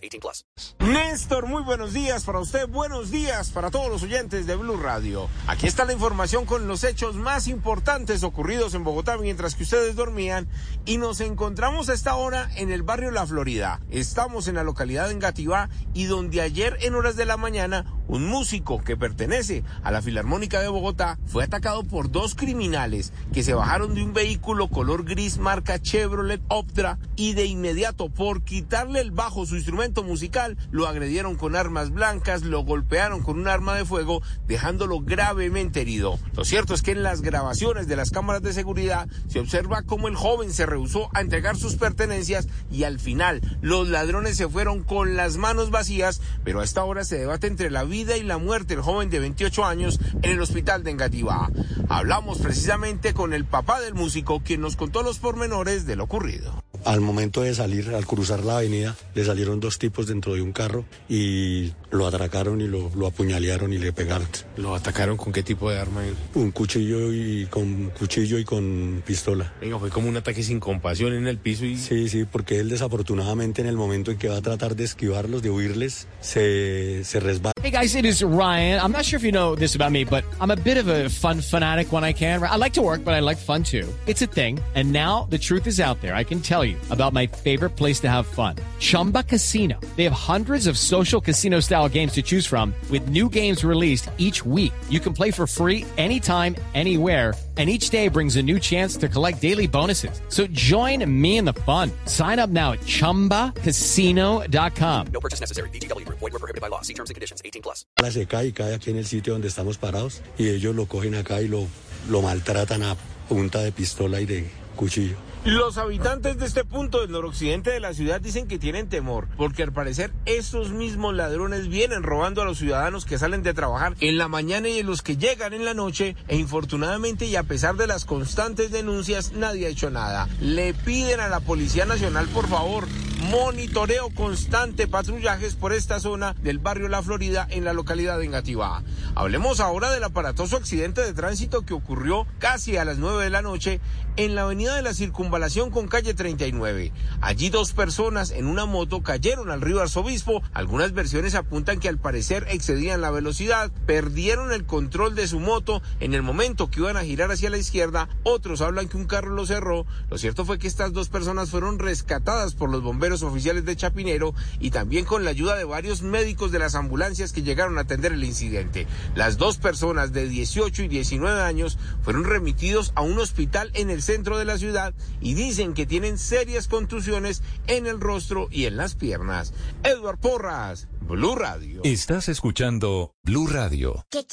18 plus. Néstor, muy buenos días para usted. Buenos días para todos los oyentes de Blue Radio. Aquí está la información con los hechos más importantes ocurridos en Bogotá mientras que ustedes dormían y nos encontramos a esta hora en el barrio La Florida. Estamos en la localidad de Engativá y donde ayer en horas de la mañana un músico que pertenece a la Filarmónica de Bogotá fue atacado por dos criminales que se bajaron de un vehículo color gris marca Chevrolet Optra y de inmediato por quitarle el bajo su instrumento musical lo agredieron con armas blancas, lo golpearon con un arma de fuego dejándolo gravemente herido. Lo cierto es que en las grabaciones de las cámaras de seguridad se observa cómo el joven se rehusó a entregar sus pertenencias y al final los ladrones se fueron con las manos vacías, pero a esta hora se debate entre la vida y la muerte del joven de 28 años en el hospital de Engativá. Hablamos precisamente con el papá del músico, quien nos contó los pormenores de lo ocurrido. Al momento de salir, al cruzar la avenida, le salieron dos tipos dentro de un carro y lo atracaron y lo, lo apuñalearon y le pegaron. ¿Lo atacaron con qué tipo de arma? Un cuchillo y con cuchillo y con pistola. Venga, fue como un ataque sin compasión en el piso y... Sí, sí, porque él desafortunadamente en el momento en que va a tratar de esquivarlos, de huirles, se, se resbala. Hey guys, it is Ryan. I'm not sure if you know this about me, but I'm a bit of a fun fanatic when I can. I like to work, but I like fun too. It's a thing. And now the truth is out there. I can tell you about my favorite place to have fun. Chumba Casino. They have hundreds of social casino style games to choose from with new games released each week. You can play for free anytime, anywhere and each day brings a new chance to collect daily bonuses. So join me in the fun. Sign up now at ChumbaCasino.com. No purchase necessary. BGW. Void were prohibited by law. See terms and conditions. 18 plus. Se cae y cae aquí en el sitio donde estamos parados y ellos lo cogen acá y lo, lo maltratan a punta de pistola y de cuchillo. Los habitantes de este punto del noroccidente de la ciudad dicen que tienen temor, porque al parecer estos mismos ladrones vienen robando a los ciudadanos que salen de trabajar en la mañana y en los que llegan en la noche, e infortunadamente y a pesar de las constantes denuncias, nadie ha hecho nada. Le piden a la Policía Nacional, por favor, monitoreo constante, patrullajes por esta zona del barrio La Florida en la localidad de Engativá. Hablemos ahora del aparatoso accidente de tránsito que ocurrió casi a las 9 de la noche en la avenida de la Circunvalación con calle 39. Allí dos personas en una moto cayeron al río Arzobispo. Algunas versiones apuntan que al parecer excedían la velocidad, perdieron el control de su moto en el momento que iban a girar hacia la izquierda. Otros hablan que un carro lo cerró. Lo cierto fue que estas dos personas fueron rescatadas por los bomberos oficiales de Chapinero y también con la ayuda de varios médicos de las ambulancias que llegaron a atender el incidente. Las dos personas de 18 y 19 años fueron remitidos a un hospital en el centro de la ciudad y dicen que tienen serias contusiones en el rostro y en las piernas. Edward Porras, Blue Radio. Estás escuchando Blue Radio. ¿Qué,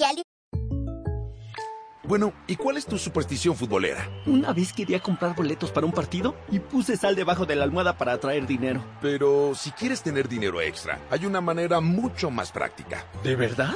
Bueno, ¿y cuál es tu superstición futbolera? Una vez quería comprar boletos para un partido y puse sal debajo de la almohada para atraer dinero. Pero si quieres tener dinero extra, hay una manera mucho más práctica. ¿De verdad?